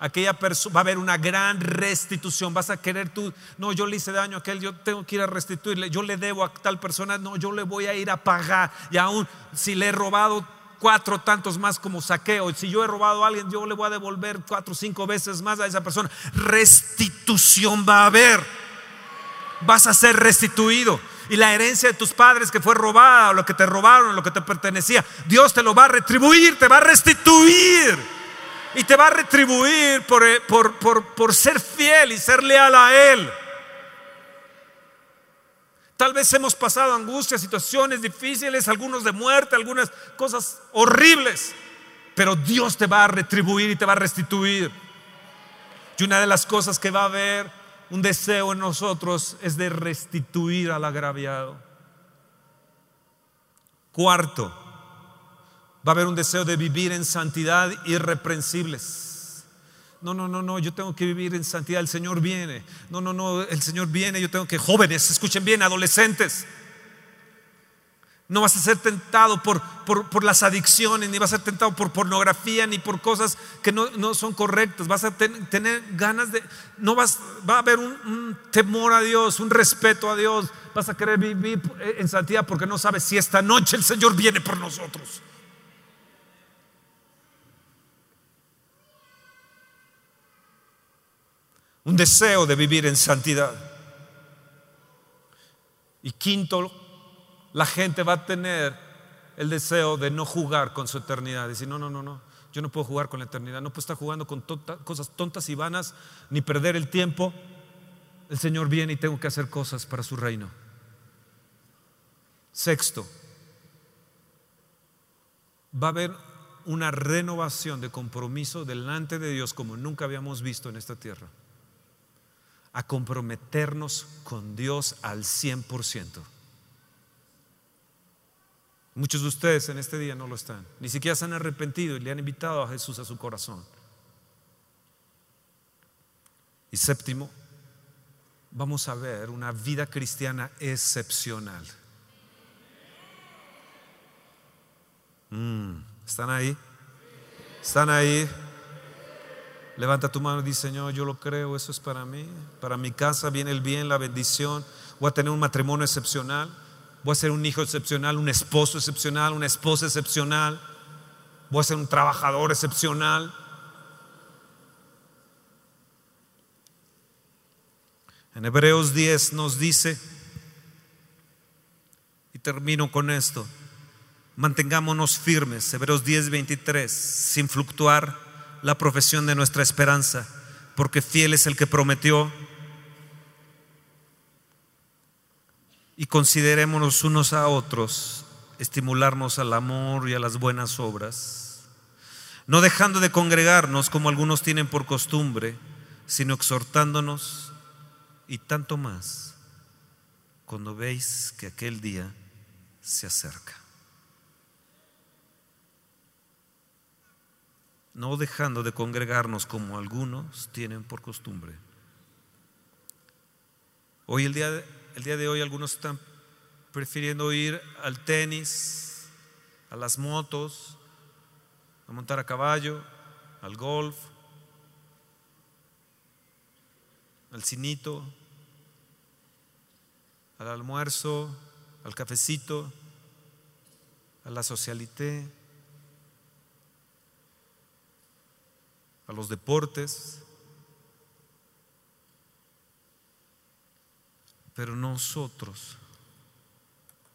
Speaker 1: aquella persona, va a haber una gran restitución. Vas a querer tú, no, yo le hice daño a aquel, yo tengo que ir a restituirle, yo le debo a tal persona, no, yo le voy a ir a pagar. Y aún si le he robado cuatro tantos más como saqueo, si yo he robado a alguien, yo le voy a devolver cuatro o cinco veces más a esa persona. Restitución va a haber. Vas a ser restituido. Y la herencia de tus padres que fue robada, o lo que te robaron, lo que te pertenecía, Dios te lo va a retribuir, te va a restituir y te va a retribuir eh, por, por, ser fiel y ser leal a Él. Tal vez hemos pasado angustias, situaciones difíciles, algunos de muerte, algunas cosas horribles, pero Dios te va a retribuir y te va a restituir. Y una de las cosas que va a haber un deseo en nosotros es de restituir al agraviado. Cuarto, Va a haber un deseo de vivir en santidad irreprensibles. No, no, no, no, yo tengo que vivir en santidad, el Señor viene. No, no, no, el Señor viene, yo tengo que, jóvenes, escuchen bien, adolescentes. No vas a ser tentado por, por, las adicciones, ni vas a ser tentado por pornografía, ni por cosas que no, son correctas. Vas a tener ganas de, no vas, va a haber un, temor a Dios, un respeto a Dios. Vas a querer vivir en santidad porque no sabes si esta noche el Señor viene por nosotros. Un deseo de vivir en santidad. Y quinto, la gente va a tener el deseo de no jugar con su eternidad. Decir, no, no, no, no, yo no puedo jugar con la eternidad, no puedo estar jugando con cosas tontas y vanas, ni perder el tiempo. El Señor viene y tengo que hacer cosas para su reino. Sexto, va a haber una renovación de compromiso delante de Dios como nunca habíamos visto en esta tierra a comprometernos con Dios al 100%. Muchos de ustedes en este día no lo están. Ni siquiera se han arrepentido y le han invitado a Jesús a su corazón. Y séptimo, vamos a ver una vida cristiana excepcional. Mm, ¿Están ahí? ¿Están ahí? Levanta tu mano y dice, Señor, yo lo creo, eso es para mí. Para mi casa viene el bien, la bendición. Voy a tener un matrimonio excepcional. Voy a ser un hijo excepcional, un esposo excepcional, una esposa excepcional. Voy a ser un trabajador excepcional. En Hebreos 10 nos dice, y termino con esto, mantengámonos firmes, Hebreos 10, 23, sin fluctuar la profesión de nuestra esperanza, porque fiel es el que prometió. Y considerémonos unos a otros, estimularnos al amor y a las buenas obras, no dejando de congregarnos como algunos tienen por costumbre, sino exhortándonos y tanto más cuando veis que aquel día se acerca. No dejando de congregarnos como algunos tienen por costumbre. Hoy el día, de, el día de hoy algunos están prefiriendo ir al tenis, a las motos, a montar a caballo, al golf, al cinito, al almuerzo, al cafecito, a la socialité a los deportes, pero nosotros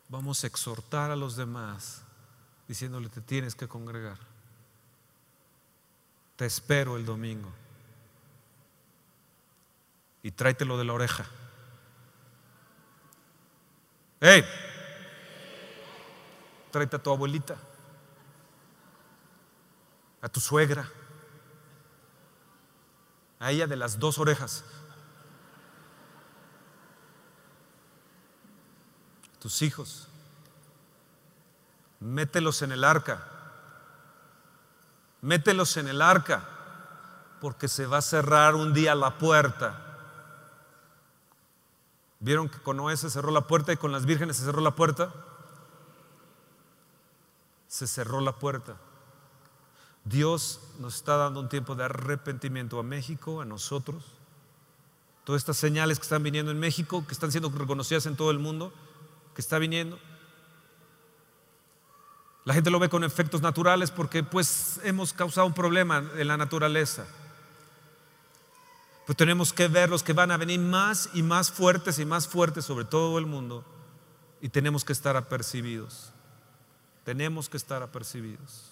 Speaker 1: vamos a exhortar a los demás diciéndole te tienes que congregar. Te espero el domingo. Y tráetelo de la oreja. ¡Hey! Tráete a tu abuelita, a tu suegra a ella de las dos orejas. Tus hijos, mételos en el arca, mételos en el arca, porque se va a cerrar un día la puerta. ¿Vieron que con Noé se cerró la puerta y con las vírgenes se cerró la puerta? Se cerró la puerta. Dios nos está dando un tiempo de arrepentimiento a México, a nosotros. Todas estas señales que están viniendo en México, que están siendo reconocidas en todo el mundo, que está viniendo. La gente lo ve con efectos naturales porque pues hemos causado un problema en la naturaleza. Pero tenemos que ver los que van a venir más y más fuertes y más fuertes sobre todo el mundo y tenemos que estar apercibidos. Tenemos que estar apercibidos.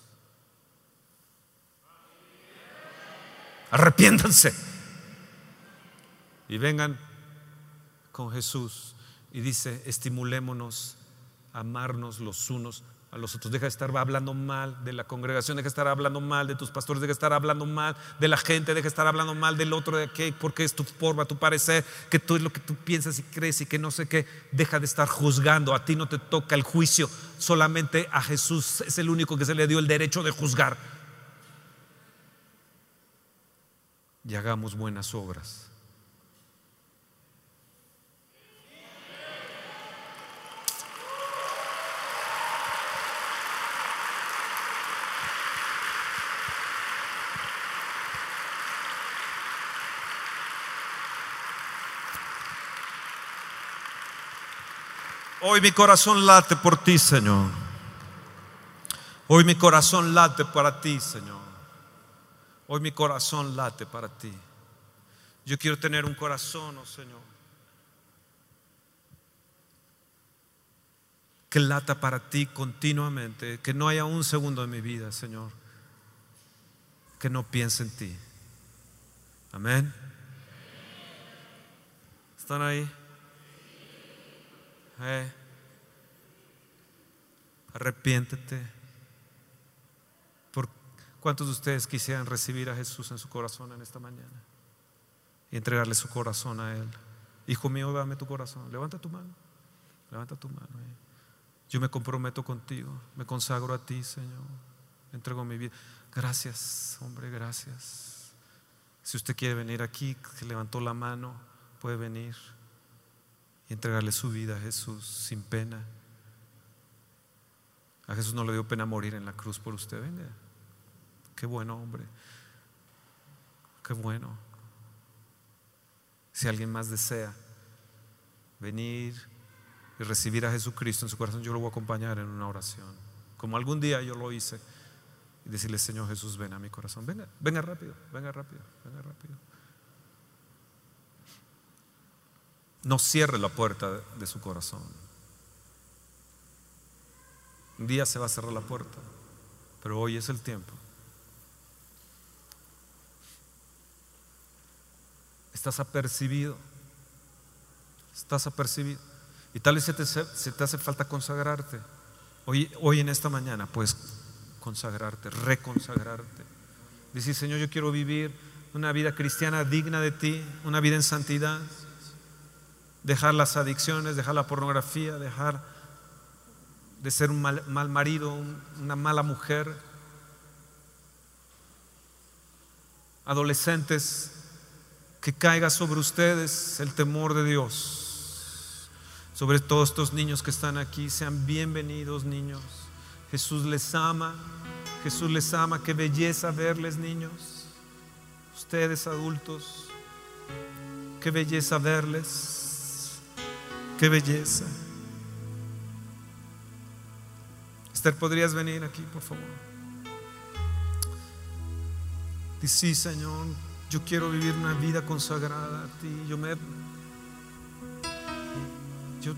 Speaker 1: Arrepiéntanse. Y vengan con Jesús. Y dice, estimulémonos amarnos los unos a los otros. Deja de estar hablando mal de la congregación, deja de estar hablando mal de tus pastores, deja de estar hablando mal de la gente, deja de estar hablando mal del otro, de qué, porque es tu forma, tu parecer, que tú es lo que tú piensas y crees y que no sé qué. Deja de estar juzgando. A ti no te toca el juicio, solamente a Jesús es el único que se le dio el derecho de juzgar. Y hagamos buenas obras. Hoy mi corazón late por ti, Señor. Hoy mi corazón late para ti, Señor. Hoy mi corazón late para ti. Yo quiero tener un corazón, oh Señor, que lata para ti continuamente, que no haya un segundo de mi vida, Señor, que no piense en ti. Amén. ¿Están ahí? Eh. Arrepiéntete. ¿Cuántos de ustedes quisieran recibir a Jesús en su corazón en esta mañana? Y entregarle su corazón a Él. Hijo mío, dame tu corazón. Levanta tu mano. Levanta tu mano. Yo me comprometo contigo. Me consagro a ti, Señor. Entrego mi vida. Gracias, hombre, gracias. Si usted quiere venir aquí, que levantó la mano, puede venir y entregarle su vida a Jesús sin pena. A Jesús no le dio pena morir en la cruz por usted. Venga. Qué bueno, hombre. Qué bueno. Si alguien más desea venir y recibir a Jesucristo en su corazón, yo lo voy a acompañar en una oración. Como algún día yo lo hice. Y decirle, Señor Jesús, ven a mi corazón. Venga, venga rápido, venga rápido, venga rápido. No cierre la puerta de su corazón. Un día se va a cerrar la puerta, pero hoy es el tiempo. Estás apercibido. Estás apercibido. Y tal vez se te, se te hace falta consagrarte. Hoy, hoy en esta mañana puedes consagrarte, reconsagrarte. Decir, Señor, yo quiero vivir una vida cristiana digna de ti, una vida en santidad. Dejar las adicciones, dejar la pornografía, dejar de ser un mal, marido, una mala mujer. Adolescentes, que caiga sobre ustedes el temor de Dios. Sobre todos estos niños que están aquí, sean bienvenidos niños. Jesús les ama, Jesús les ama, qué belleza verles niños. Ustedes adultos, qué belleza verles, qué belleza. Esther, ¿podrías venir aquí, por favor? Dice, sí, Señor, yo quiero vivir una vida consagrada a ti. Yo me yo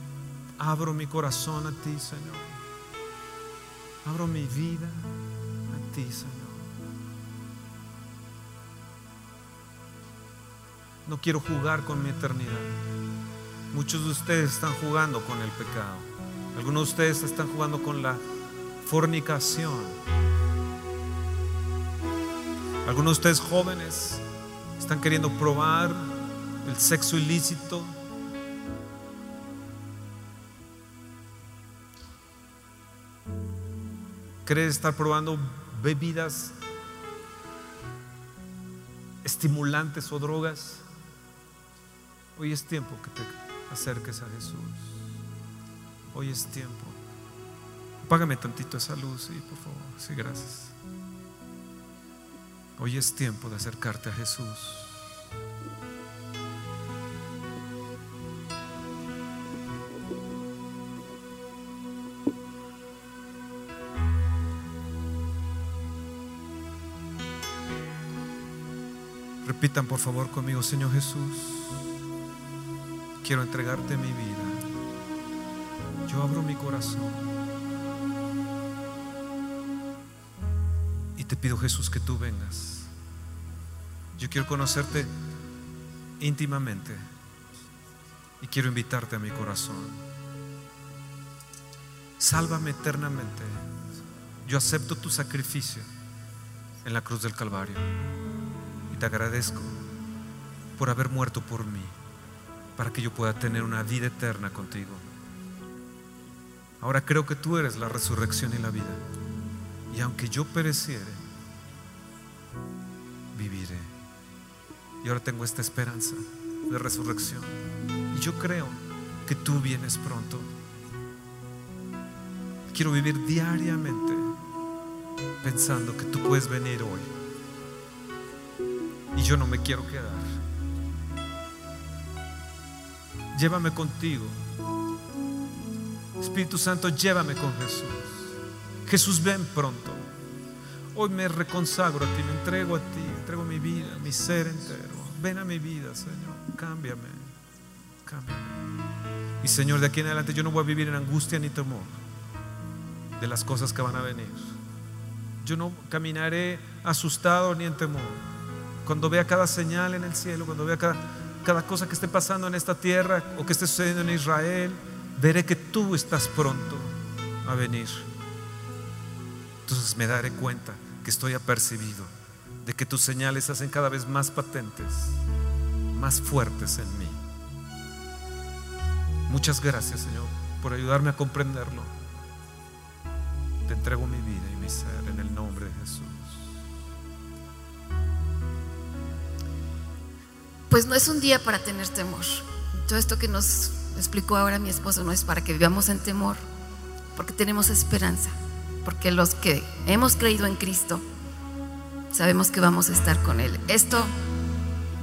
Speaker 1: abro mi corazón a ti, Señor. Abro mi vida a ti, Señor. No quiero jugar con mi eternidad. Muchos de ustedes están jugando con el pecado. Algunos de ustedes están jugando con la fornicación. Algunos de ustedes jóvenes están queriendo probar el sexo ilícito. ¿Crees estar probando bebidas estimulantes o drogas? Hoy es tiempo que te acerques a Jesús. Hoy es tiempo. Págame tantito esa luz, sí, por favor. Sí, gracias. Hoy es tiempo de acercarte a Jesús. Repitan por favor conmigo, Señor Jesús, quiero entregarte mi vida. Yo abro mi corazón. Te pido Jesús que tú vengas. Yo quiero conocerte íntimamente y quiero invitarte a mi corazón. Sálvame eternamente. Yo acepto tu sacrificio en la cruz del Calvario y te agradezco por haber muerto por mí para que yo pueda tener una vida eterna contigo. Ahora creo que tú eres la resurrección y la vida. Y aunque yo pereciere, viviré. Y ahora tengo esta esperanza de resurrección. Y yo creo que tú vienes pronto. Quiero vivir diariamente pensando que tú puedes venir hoy. Y yo no me quiero quedar. Llévame contigo. Espíritu Santo, llévame con Jesús. Jesús, ven pronto. Hoy me reconsagro a ti, me entrego a ti, entrego mi vida, mi ser entero. Ven a mi vida, Señor. Cámbiame, cámbiame. Y Señor, de aquí en adelante yo no voy a vivir en angustia ni temor de las cosas que van a venir. Yo no caminaré asustado ni en temor. Cuando vea cada señal en el cielo, cuando vea cada, cada cosa que esté pasando en esta tierra o que esté sucediendo en Israel, veré que tú estás pronto a venir. Entonces me daré cuenta que estoy apercibido de que tus señales se hacen cada vez más patentes, más fuertes en mí. Muchas gracias, Señor, por ayudarme a comprenderlo. Te entrego mi vida y mi ser en el nombre de Jesús.
Speaker 2: Pues no es un día para tener temor. Todo esto que nos explicó ahora mi esposo no es para que vivamos en temor, porque tenemos esperanza porque los que hemos creído en Cristo sabemos que vamos a estar con Él. Esto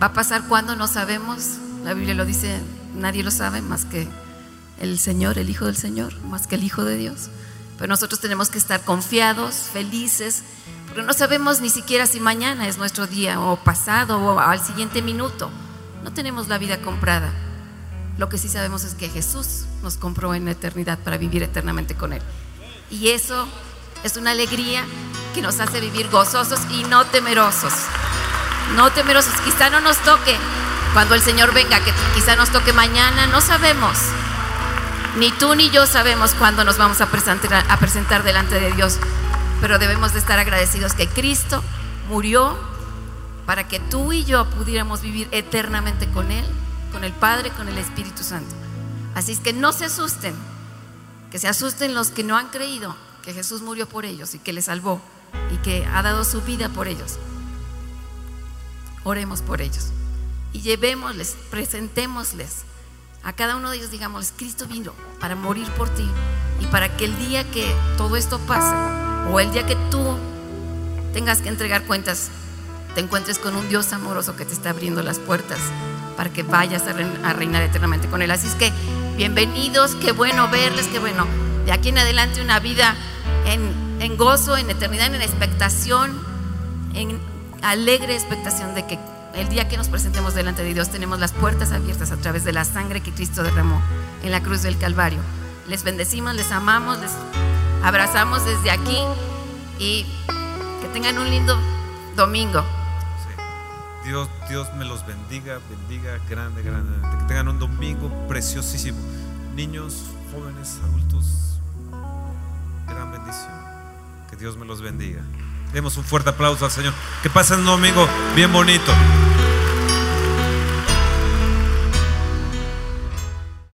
Speaker 2: va a pasar cuando no sabemos, la Biblia lo dice, nadie lo sabe más que el Señor, el Hijo del Señor, más que el Hijo de Dios. Pero nosotros tenemos que estar confiados, felices, porque no sabemos ni siquiera si mañana es nuestro día o pasado o al siguiente minuto. No tenemos la vida comprada. Lo que sí sabemos es que Jesús nos compró en la eternidad para vivir eternamente con Él. Y eso es una alegría que nos hace vivir gozosos y no temerosos. No temerosos. Quizá no nos toque cuando el Señor venga, que quizá nos toque mañana, no sabemos. Ni tú ni yo sabemos cuándo nos vamos a presentar, a presentar delante de Dios, pero debemos de estar agradecidos que Cristo murió para que tú y yo pudiéramos vivir eternamente con Él, con el Padre, con el Espíritu Santo. Así es que no se asusten, que se asusten los que no han creído que Jesús murió por ellos y que les salvó y que ha dado su vida por ellos. Oremos por ellos y llevémosles, presentémosles a cada uno de ellos, digamos, Cristo vino para morir por ti y para que el día que todo esto pase o el día que tú tengas que entregar cuentas, te encuentres con un Dios amoroso que te está abriendo las puertas para que vayas a reinar eternamente con Él. Así es que bienvenidos, qué bueno verles, qué bueno. De aquí en adelante una vida en, gozo, en eternidad, en expectación, en alegre expectación de que el día que nos presentemos delante de Dios tenemos las puertas abiertas a través de la sangre que Cristo derramó en la cruz del Calvario. Les bendecimos, les amamos, les abrazamos desde aquí y que tengan un lindo domingo.
Speaker 1: Dios, Dios me los bendiga, bendiga grande, grande. Que tengan un domingo preciosísimo. Niños, jóvenes, adultos, gran bendición. Que Dios me los bendiga. Demos un fuerte aplauso al Señor. Que pasen un domingo bien bonito.